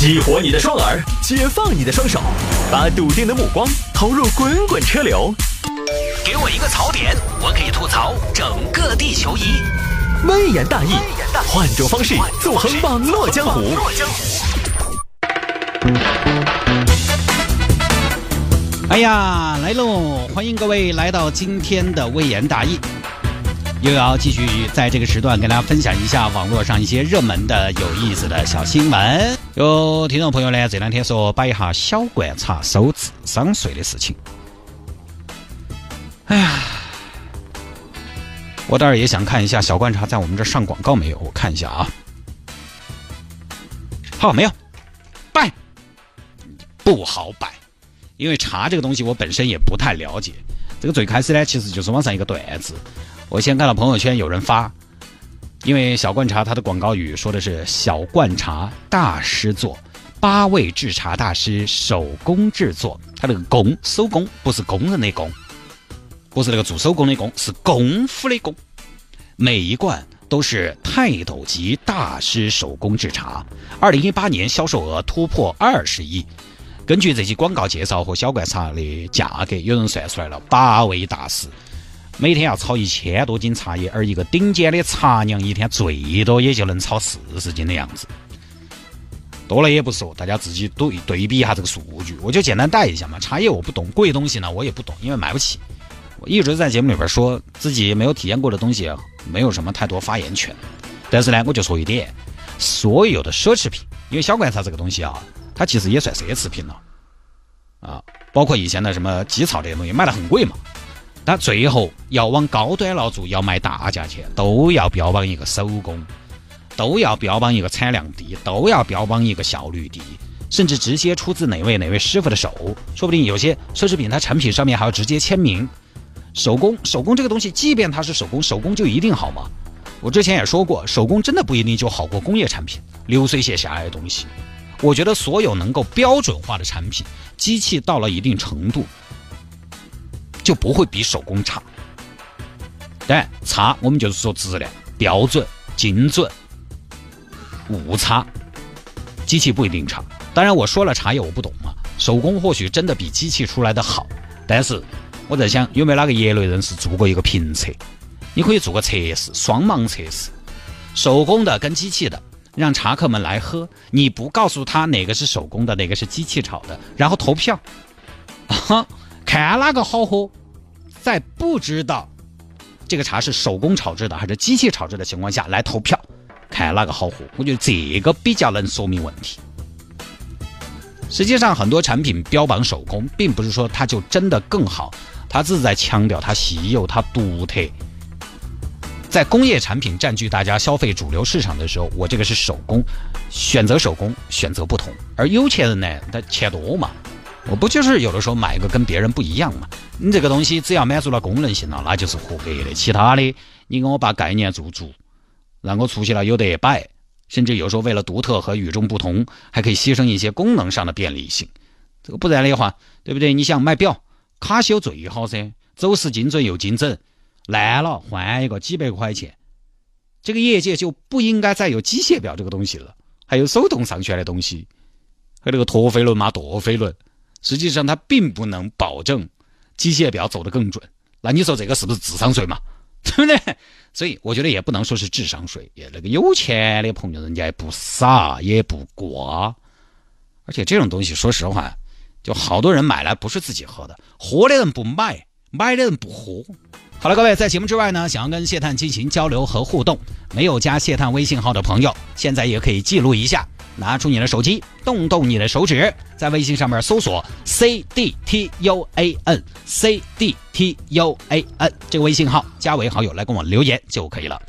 激活你的双耳，解放你的双手，把笃定的目光投入滚滚车流。给我一个槽点，我可以吐槽整个地球仪。微言大义，换种方式纵横网络江湖。哎呀，来喽！欢迎各位来到今天的微言大义，又要继续在这个时段跟大家分享一下网络上一些热门的、有意思的小新闻。有听众朋友呢，这两天说摆一下小罐茶收智商税的事情。哎呀，我倒是也想看一下小罐茶在我们这上广告没有？我看一下啊。好，没有，摆，不好摆。因为茶这个东西我本身也不太了解，这个最开始呢其实就是网上一个段子，我先看到朋友圈有人发，因为小罐茶它的广告语说的是小罐茶大师做，八位制茶大师手工制作，它这个工手工不是工人的工，不是那个做手工的工，是功夫的功，每一罐都是泰斗级大师手工制茶，二零一八年销售额突破二十亿。根据这些广告介绍和小罐茶的价格，有人算出来了，八位大师。每天要炒一千多斤茶叶，而一个顶尖的茶娘一天最多也就能炒四十斤的样子。多了也不说，大家自己对对比一下这个数据。我就简单带一下嘛，茶叶我不懂，贵东西呢我也不懂，因为买不起。我一直在节目里边说自己没有体验过的东西，没有什么太多发言权。但是呢，我就说一点，所有的奢侈品，因为小罐茶这个东西啊。它其实也算奢侈品了，啊，包括以前的什么鸡草这些东西卖的很贵嘛，但最后要往高端了做，要卖大价钱，都要标榜一个手工，都要标榜一个产量低，都要标榜一个效率低，甚至直接出自哪位哪位师傅的手，说不定有些奢侈品它产品上面还要直接签名。手工，手工这个东西，即便它是手工，手工就一定好吗？我之前也说过，手工真的不一定就好过工业产品，流水线下来的东西。我觉得所有能够标准化的产品，机器到了一定程度，就不会比手工差。但差，我们就是说质量标准、精准、误差，机器不一定差。当然，我说了茶叶我不懂嘛，手工或许真的比机器出来的好。但是我在想，有没有哪个业内人士做过一个评测？你可以做个测试，双盲测试，手工的跟机器的。让茶客们来喝，你不告诉他哪个是手工的，哪个是机器炒的，然后投票，看哪个好喝，在不知道这个茶是手工炒制的还是机器炒制的情况下来投票，看哪个好喝。我觉得这个比较能说明问题。实际上，很多产品标榜手工，并不是说它就真的更好，它只是在强调它稀有、它独特。在工业产品占据大家消费主流市场的时候，我这个是手工，选择手工，选择不同。而有钱人呢，他钱多嘛，我不就是有的时候买一个跟别人不一样嘛？你这个东西只要满足了功能性了，那就是合格的。其他的，你给我把概念做足，让我出去了有得摆，甚至有时候为了独特和与众不同，还可以牺牲一些功能上的便利性。这个不然的话，对不对？你想买表，卡西欧最好噻，走时精准又精准。烂了换一个几百块钱，这个业界就不应该再有机械表这个东西了，还有手动上旋的东西，和那个陀飞轮嘛陀飞轮，实际上它并不能保证机械表走得更准。那你说这个是不是智商税嘛？对不对？所以我觉得也不能说是智商税，也那个有钱的朋友人家也不傻也不瓜，而且这种东西说实话，就好多人买来不是自己喝的，喝的人不买，买的人不喝。好了，各位，在节目之外呢，想要跟谢探进行交流和互动，没有加谢探微信号的朋友，现在也可以记录一下，拿出你的手机，动动你的手指，在微信上面搜索 C D T U A N C D T U A N 这个微信号，加为好友来跟我留言就可以了。